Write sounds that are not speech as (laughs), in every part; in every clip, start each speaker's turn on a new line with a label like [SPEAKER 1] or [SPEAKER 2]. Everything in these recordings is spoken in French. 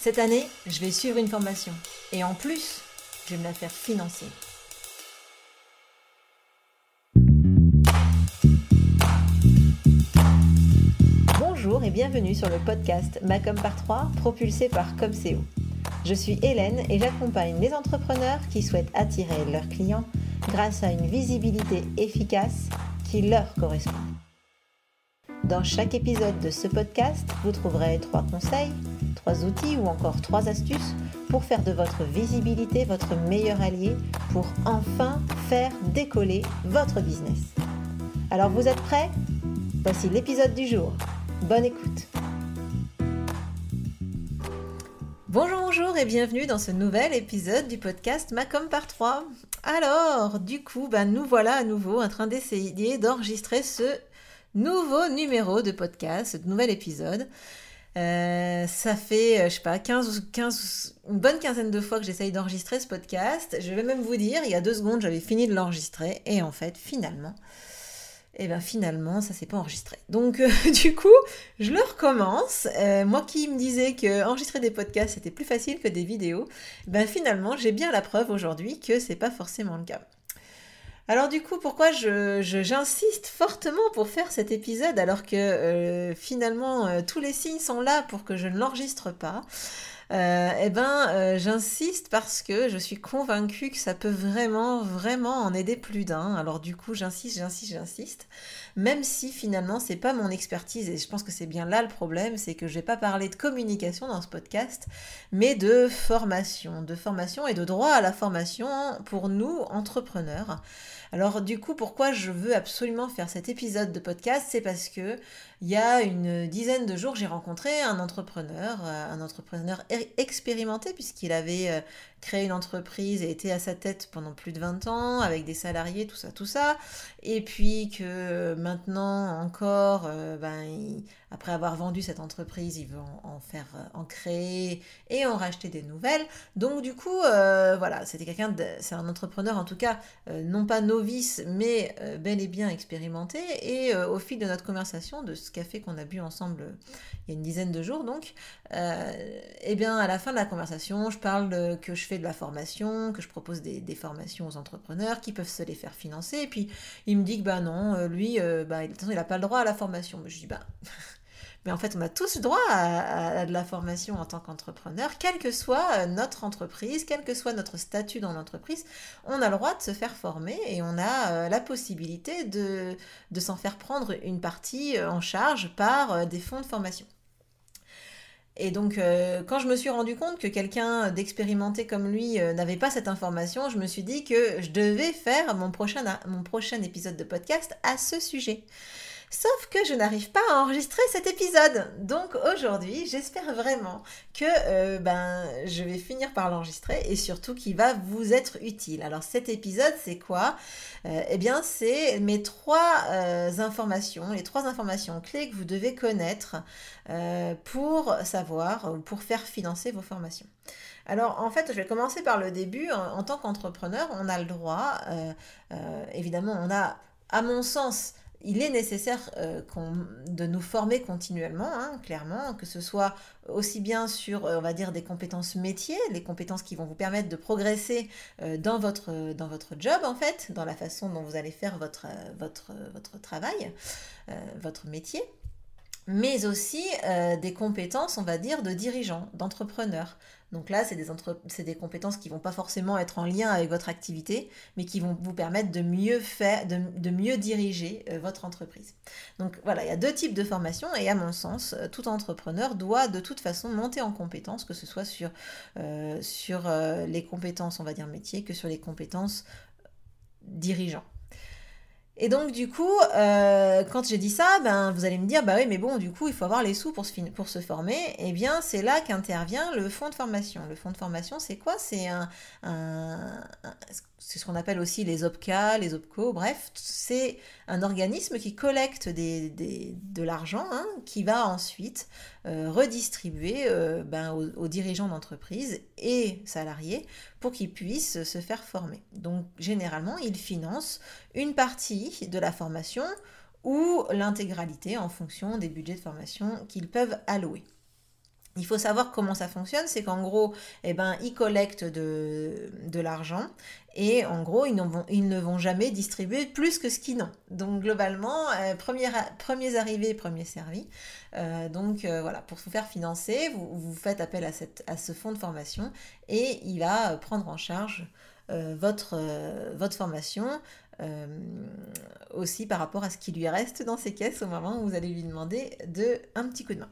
[SPEAKER 1] Cette année, je vais suivre une formation. Et en plus, je vais me la faire financer. Bonjour et bienvenue sur le podcast Macom par 3 propulsé par Comseo. Je suis Hélène et j'accompagne les entrepreneurs qui souhaitent attirer leurs clients grâce à une visibilité efficace qui leur correspond. Dans chaque épisode de ce podcast, vous trouverez trois conseils, outils ou encore trois astuces pour faire de votre visibilité votre meilleur allié pour enfin faire décoller votre business. Alors vous êtes prêts? Voici l'épisode du jour. Bonne écoute. Bonjour, bonjour et bienvenue dans ce nouvel épisode du podcast Macom par 3. Alors, du coup, ben, nous voilà à nouveau en train d'essayer d'enregistrer ce nouveau numéro de podcast, ce nouvel épisode. Euh, ça fait, euh, je sais pas, 15, 15, une bonne quinzaine de fois que j'essaye d'enregistrer ce podcast. Je vais même vous dire, il y a deux secondes, j'avais fini de l'enregistrer. Et en fait, finalement, et bien finalement, ça s'est pas enregistré. Donc euh, (laughs) du coup, je le recommence. moi qui me disais que enregistrer des podcasts c'était plus facile que des vidéos, ben finalement, j'ai bien la preuve aujourd'hui que c'est pas forcément le cas. Alors du coup, pourquoi j'insiste fortement pour faire cet épisode alors que euh, finalement euh, tous les signes sont là pour que je ne l'enregistre pas? Euh, Eh ben, j'insiste parce que je suis convaincue que ça peut vraiment, vraiment en aider plus d'un. Alors du coup, j'insiste, j'insiste, j'insiste. Même si finalement c'est pas mon expertise et je pense que c'est bien là le problème, c'est que je vais pas parler de communication dans ce podcast, mais de formation, de formation et de droit à la formation pour nous entrepreneurs. Alors du coup, pourquoi je veux absolument faire cet épisode de podcast, c'est parce que il y a une dizaine de jours, j'ai rencontré un entrepreneur, euh, un entrepreneur expérimenté puisqu'il avait euh, créé une entreprise et était à sa tête pendant plus de 20 ans avec des salariés, tout ça, tout ça. Et puis que maintenant encore, euh, ben, après avoir vendu cette entreprise, il veut en, faire, en créer et en racheter des nouvelles. Donc du coup, voilà, c'était quelqu'un, c'est un entrepreneur en tout cas, non pas novice, mais bel et bien expérimenté. Et au fil de notre conversation, de café qu'on a bu ensemble euh, il y a une dizaine de jours. Donc, euh, eh bien, à la fin de la conversation, je parle que je fais de la formation, que je propose des, formations aux entrepreneurs qui peuvent se les faire financer. Et puis, il me dit que bah non, euh, lui, bah, il n'a pas le droit à la formation. Mais je dis bah. (laughs) Mais en fait, on a tous droit à, de la formation en tant qu'entrepreneur, quelle que soit euh, notre entreprise, quel que soit notre statut dans l'entreprise, on a le droit de se faire former et on a euh, la possibilité de, s'en faire prendre une partie euh, en charge par des fonds de formation. Et donc, quand je me suis rendu compte que quelqu'un d'expérimenté comme lui n'avait pas cette information, je me suis dit que je devais faire mon prochain, mon prochain épisode de podcast à ce sujet. Sauf que je n'arrive pas à enregistrer cet épisode. Donc aujourd'hui, j'espère vraiment que euh, ben, je vais finir par l'enregistrer et surtout qu'il va vous être utile. Alors cet épisode, c'est quoi? Euh, Eh bien, c'est mes trois euh, informations, les trois informations clés que vous devez connaître pour savoir, ou pour faire financer vos formations. Alors en fait, je vais commencer par le début. En, tant qu'entrepreneur, on a le droit, évidemment, on a, à mon sens, il est nécessaire euh, de nous former continuellement, hein, clairement, que ce soit aussi bien sur, euh, on va dire, des compétences métiers, les compétences qui vont vous permettre de progresser euh, dans, votre, dans votre job, en fait, dans la façon dont vous allez faire votre, votre, votre travail, votre métier mais aussi des compétences, on va dire, de dirigeants, d'entrepreneurs. Donc là, c'est des, compétences qui vont pas forcément être en lien avec votre activité, mais qui vont vous permettre de mieux faire, de, mieux diriger euh, votre entreprise. Donc voilà, il y a deux types de formations et à mon sens, euh, tout entrepreneur doit de toute façon monter en compétences, que ce soit sur, euh, sur les compétences, on va dire métier, que sur les compétences dirigeants. Et donc du coup, euh, quand j'ai dit ça, ben vous allez me dire, bah oui, mais bon, du coup, il faut avoir les sous pour se, pour se former. Eh bien, c'est là qu'intervient le fonds de formation. Le fonds de formation, c'est quoi? C'est un, c'est ce qu'on appelle aussi les OPCA, les OPCO, bref, c'est un organisme qui collecte de l'argent hein, qui va ensuite euh, redistribuer euh, ben, aux, dirigeants d'entreprise et salariés pour qu'ils puissent se faire former. Donc généralement, ils financent une partie de la formation ou l'intégralité en fonction des budgets de formation qu'ils peuvent allouer. Il faut savoir comment ça fonctionne, c'est qu'en gros, eh ben, ils collectent de, l'argent et en gros, ils, ne vont jamais distribuer plus que ce qu'ils n'ont. Donc globalement, euh, premiers arrivés, premiers servis. Euh, donc euh, voilà, pour vous faire financer, vous, faites appel à, ce fonds de formation et il va prendre en charge votre, votre formation. aussi par rapport à ce qui lui reste dans ses caisses au moment où vous allez lui demander de, un petit coup de main.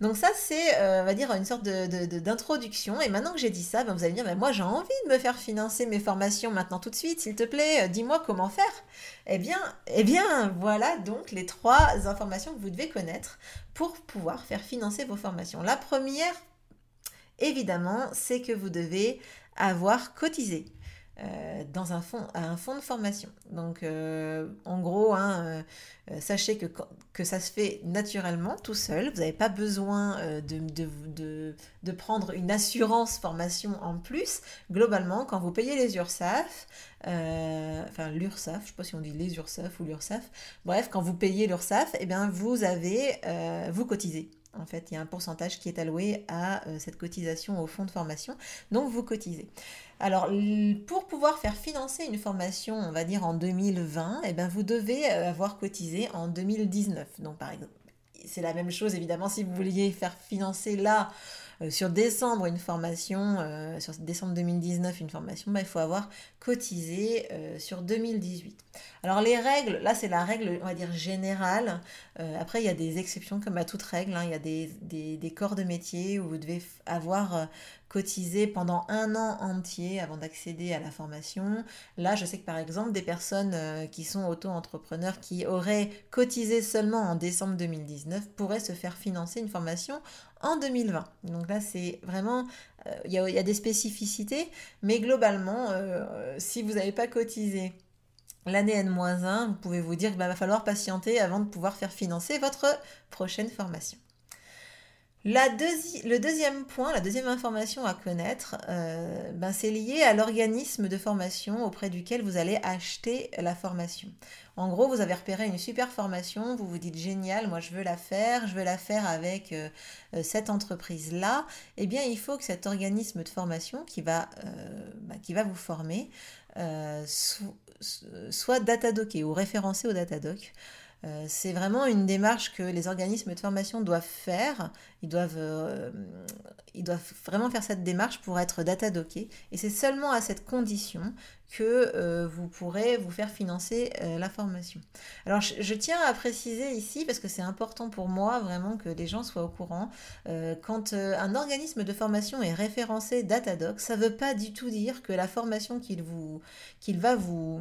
[SPEAKER 1] Donc ça, c'est, euh, on va dire, une sorte d'introduction. Et maintenant que j'ai dit ça, ben, vous allez me dire, ben, moi j'ai envie de me faire financer mes formations maintenant tout de suite, s'il te plaît, euh, dis-moi comment faire. Eh bien, eh bien, voilà donc les trois informations que vous devez connaître pour pouvoir faire financer vos formations. La première, évidemment, c'est que vous devez avoir cotisé. Euh, dans un fonds, un fonds de formation. Donc, euh, en gros, hein, euh, sachez que, que ça se fait naturellement, tout seul. Vous n'avez pas besoin de, de, de, prendre une assurance formation en plus. Globalement, quand vous payez les URSAF, enfin l'URSAF, je ne sais pas si on dit les URSAF ou l'URSAF, bref, quand vous payez l'URSAF, eh bien, vous avez, vous cotisez. En fait, il y a un pourcentage qui est alloué à cette cotisation au fonds de formation. Donc, vous cotisez. Alors, pour pouvoir faire financer une formation, on va dire en 2020, eh ben, vous devez euh, avoir cotisé en 2019. Donc, par exemple, c'est la même chose évidemment si vous vouliez faire financer là euh, sur décembre une formation, euh, sur décembre 2019 une formation, bah, il faut avoir cotisé sur 2018. Alors les règles, là c'est la règle, on va dire générale. après il y a des exceptions comme à toute règle. Hein. il y a des, des, corps de métier où vous devez avoir cotisé pendant un an entier avant d'accéder à la formation. Là, je sais que par exemple, des personnes qui sont auto-entrepreneurs qui auraient cotisé seulement en décembre 2019 pourraient se faire financer une formation en 2020. Donc là, c'est vraiment, euh, il y, a des spécificités, mais globalement, euh, si vous n'avez pas cotisé l'année N-1, vous pouvez vous dire qu'il va falloir patienter avant de pouvoir faire financer votre prochaine formation. Le deuxième point, la deuxième information à connaître, euh, ben c'est lié à l'organisme de formation auprès duquel vous allez acheter la formation. En gros, vous avez repéré une super formation, vous vous dites génial, moi je veux la faire, je veux la faire avec euh, euh, cette entreprise-là. Eh bien, il faut que cet organisme de formation qui va, ben, qui va vous former soit datadocké ou référencé au Datadoc. Euh, c'est vraiment une démarche que les organismes de formation doivent faire. Ils doivent, euh, vraiment faire cette démarche pour être data docké. Et c'est seulement à cette condition que euh, vous pourrez vous faire financer la formation. Alors je, tiens à préciser ici, parce que c'est important pour moi vraiment que les gens soient au courant, quand un organisme de formation est référencé Datadoc, ça ne veut pas du tout dire que la formation qu'il qu'il va vous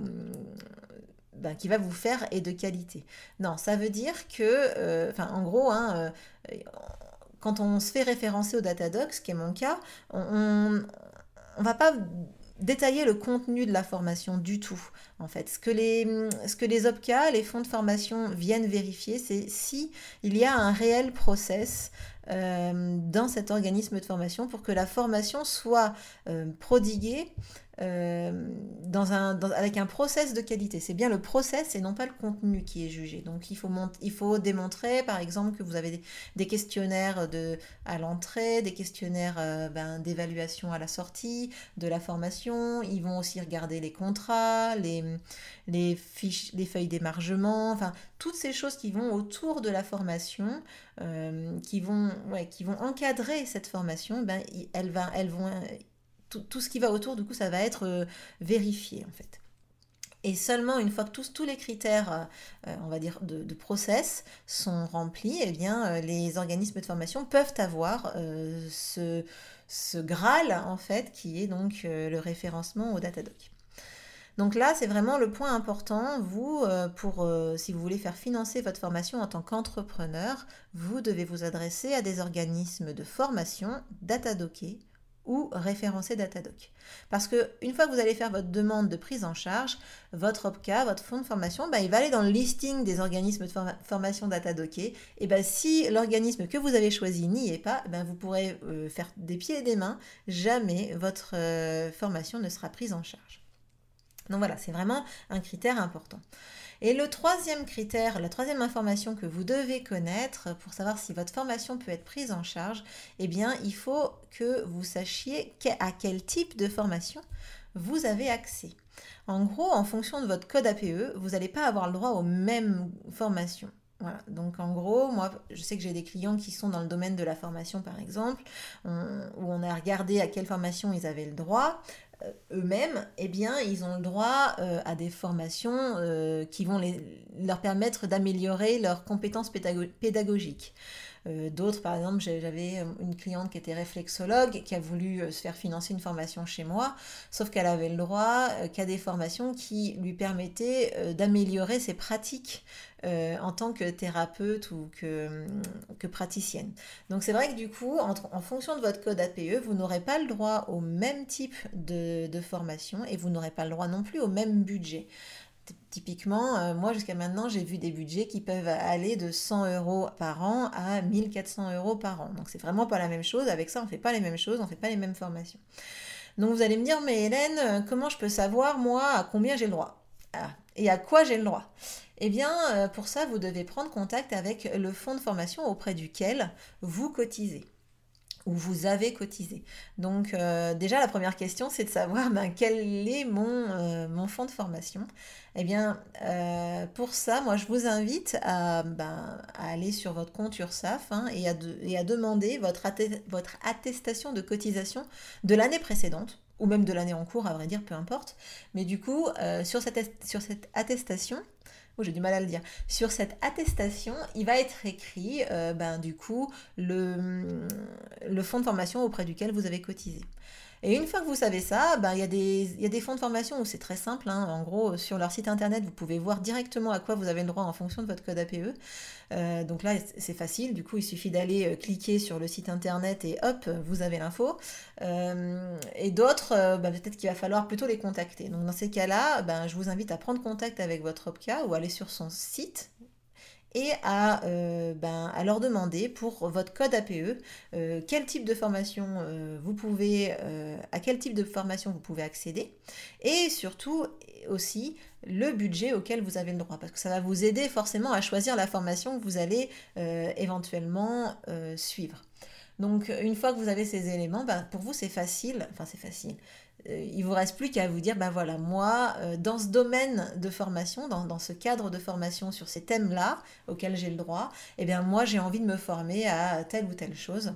[SPEAKER 1] ben, qui va vous faire est de qualité. Non, ça veut dire que, euh, enfin, en gros, hein, euh, quand on se fait référencer au Datadoc, ce qui est mon cas, on ne va pas détailler le contenu de la formation du tout. En fait, ce que les, ce que les OPCA, les fonds de formation viennent vérifier, c'est si il y a un réel process euh, dans cet organisme de formation pour que la formation soit prodiguée euh, dans un, avec un process de qualité. C'est bien le process et non pas le contenu qui est jugé. Donc il faut, il faut démontrer par exemple que vous avez des, questionnaires de, à l'entrée, des questionnaires euh, ben, d'évaluation à la sortie de la formation. Ils vont aussi regarder les contrats, les, les, fiches, les feuilles d'émargement, enfin toutes ces choses qui vont autour de la formation, euh, qui, vont, ouais, qui vont encadrer cette formation, ben, elles, va, elles vont tout, ce qui va autour, du coup, ça va être euh, vérifié en fait. Et seulement une fois que tous, les critères, euh, euh, on va dire, de, process sont remplis, eh bien, les organismes de formation peuvent avoir ce, ce, Graal, en fait, qui est donc le référencement au Datadoc. Donc là, c'est vraiment le point important. Vous, pour, si vous voulez faire financer votre formation en tant qu'entrepreneur, vous devez vous adresser à des organismes de formation datadockés ou référencer Datadoc. Parce que une fois que vous allez faire votre demande de prise en charge, votre OPCA, votre fonds de formation, bah, il va aller dans le listing des organismes de formation Datadocké. Et bah, si l'organisme que vous avez choisi n'y est pas, bah, vous pourrez euh, faire des pieds et des mains. Jamais votre euh, formation ne sera prise en charge. Donc voilà, c'est vraiment un critère important. Et le troisième critère, la troisième information que vous devez connaître pour savoir si votre formation peut être prise en charge, eh bien, il faut que vous sachiez à quel type de formation vous avez accès. En gros, en fonction de votre code APE, vous n'allez pas avoir le droit aux mêmes formations. Voilà. Donc en gros, moi, je sais que j'ai des clients qui sont dans le domaine de la formation, par exemple, où on a regardé à quelle formation ils avaient le droit. Eux-mêmes, eh bien, ils ont le droit euh, à des formations euh, qui vont leur permettre d'améliorer leurs compétences pédagogiques. D'autres, par exemple, j'avais une cliente qui était réflexologue, qui a voulu se faire financer une formation chez moi, sauf qu'elle avait le droit qu'à des formations qui lui permettaient d'améliorer ses pratiques euh, en tant que thérapeute ou que praticienne. Donc c'est vrai que du coup, en, fonction de votre code APE, vous n'aurez pas le droit au même type de, formation et vous n'aurez pas le droit non plus au même budget. Typiquement, euh, moi jusqu'à maintenant, j'ai vu des budgets qui peuvent aller de 100 euros par an à 1400 euros par an. Donc c'est vraiment pas la même chose. Avec ça, on fait pas les mêmes choses, on fait pas les mêmes formations. Donc vous allez me dire, mais Hélène, euh, comment je peux savoir moi à combien j'ai le droit? Ah, Et à quoi j'ai le droit? Eh bien, euh, pour ça, vous devez prendre contact avec le fonds de formation auprès duquel vous cotisez ou vous avez cotisé. Donc euh, déjà la première question c'est de savoir ben, quel est mon, euh, mon, fonds de formation. Eh bien pour ça moi je vous invite à, ben, aller sur votre compte URSAF hein, et, à et, à demander votre, votre attestation de cotisation de l'année précédente ou même de l'année en cours à vrai dire peu importe. Mais du coup sur, cette, sur cette attestation j'ai du mal à le dire, sur cette attestation, il va être écrit, euh, ben, du coup, le, le fonds de formation auprès duquel vous avez cotisé. Et une fois que vous savez ça, ben, il, y a des, fonds de formation où c'est très simple. Hein. En gros, sur leur site internet, vous pouvez voir directement à quoi vous avez le droit en fonction de votre code APE. Euh, donc là, c'est facile. Du coup, il suffit d'aller euh, cliquer sur le site internet et hop, vous avez l'info. Euh, et d'autres, ben, peut-être qu'il va falloir plutôt les contacter. Donc dans ces cas-là, ben, je vous invite à prendre contact avec votre OPCA ou aller sur son site et à, euh, ben, à, leur demander pour votre code APE euh, quel type de formation euh, vous pouvez, à quel type de formation vous pouvez accéder et surtout aussi le budget auquel vous avez le droit parce que ça va vous aider forcément à choisir la formation que vous allez éventuellement suivre. Donc une fois que vous avez ces éléments, ben, pour vous c'est facile, enfin c'est facile, il vous reste plus qu'à vous dire, ben voilà, moi, euh, dans ce domaine de formation, dans, ce cadre de formation sur ces thèmes-là auxquels j'ai le droit, eh bien moi j'ai envie de me former à telle ou telle chose.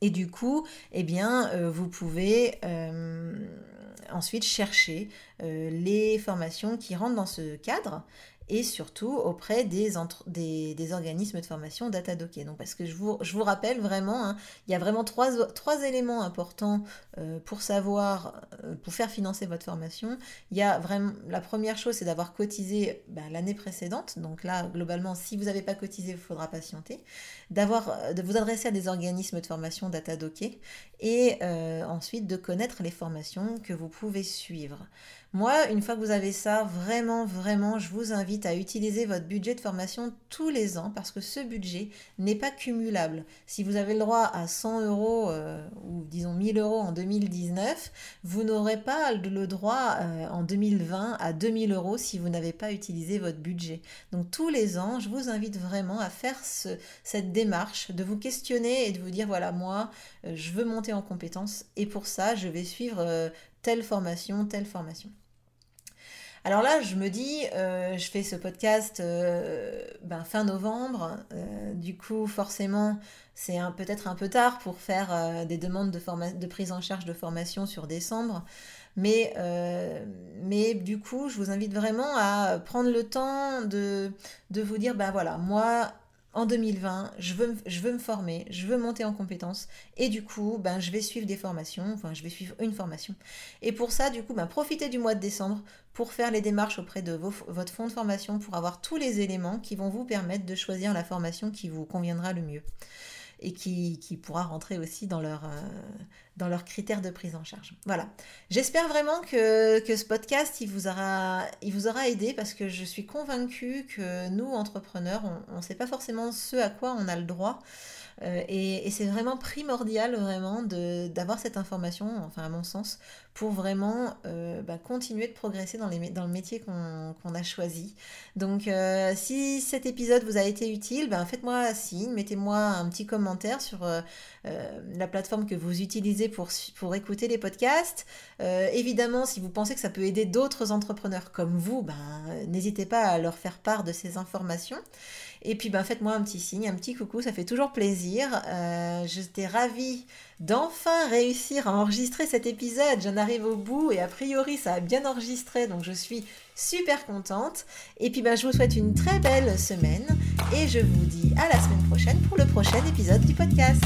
[SPEAKER 1] Et du coup, eh bien, euh, vous pouvez ensuite chercher les formations qui rentrent dans ce cadre et surtout auprès des, des, organismes de formation DataDocké. Donc, parce que je vous, je vous rappelle vraiment, hein, il y a vraiment trois, trois éléments importants euh, pour savoir, euh, pour faire financer votre formation. Il y a vraiment, la première chose, c'est d'avoir cotisé bah, l'année précédente. Donc là, globalement, si vous n'avez pas cotisé, il faudra patienter. D'avoir, euh, de vous adresser à des organismes de formation DataDocké et ensuite de connaître les formations que vous pouvez suivre. Moi, une fois que vous avez ça, vraiment, vraiment, je vous invite à utiliser votre budget de formation tous les ans parce que ce budget n'est pas cumulable. Si vous avez le droit à 100 euros euh, ou disons 1000 euros en 2019, vous n'aurez pas le droit euh, en 2020 à 2000 euros si vous n'avez pas utilisé votre budget. Donc tous les ans, je vous invite vraiment à faire cette démarche, de vous questionner et de vous dire voilà, moi, euh, je veux monter en compétences et pour ça, je vais suivre telle formation, telle formation. Alors là, je me dis, euh, je fais ce podcast euh, ben, fin novembre. Euh, du coup, forcément, c'est peut-être un peu tard pour faire des demandes de, prise en charge de formation sur décembre. Mais, mais du coup, je vous invite vraiment à prendre le temps de, de vous dire, ben voilà, moi, en 2020, je veux, me former, je veux monter en compétences et du coup, ben, je vais suivre des formations, enfin je vais suivre une formation. Et pour ça, du coup, ben, profitez du mois de décembre pour faire les démarches auprès de votre fonds de formation pour avoir tous les éléments qui vont vous permettre de choisir la formation qui vous conviendra le mieux. Et qui, pourra rentrer aussi dans leur, dans leurs critères de prise en charge. Voilà. J'espère vraiment que, ce podcast, vous, aura, il vous aura aidé parce que je suis convaincue que nous, entrepreneurs, on ne sait pas forcément ce à quoi on a le droit. Euh, et, c'est vraiment primordial vraiment d'avoir cette information, enfin à mon sens, pour vraiment euh, bah, continuer de progresser dans, les, dans le métier qu'on a choisi. Donc euh, si cet épisode vous a été utile, ben, faites-moi signe, mettez-moi un petit commentaire sur la plateforme que vous utilisez pour, pour écouter les podcasts. évidemment, si vous pensez que ça peut aider d'autres entrepreneurs comme vous, ben, n'hésitez pas à leur faire part de ces informations. Et puis ben, faites-moi un petit signe, un petit coucou, ça fait toujours plaisir. Euh, J'étais ravie d'enfin réussir à enregistrer cet épisode. J'en arrive au bout et a priori ça a bien enregistré, donc je suis super contente. Et puis ben, je vous souhaite une très belle semaine et je vous dis à la semaine prochaine pour le prochain épisode du podcast.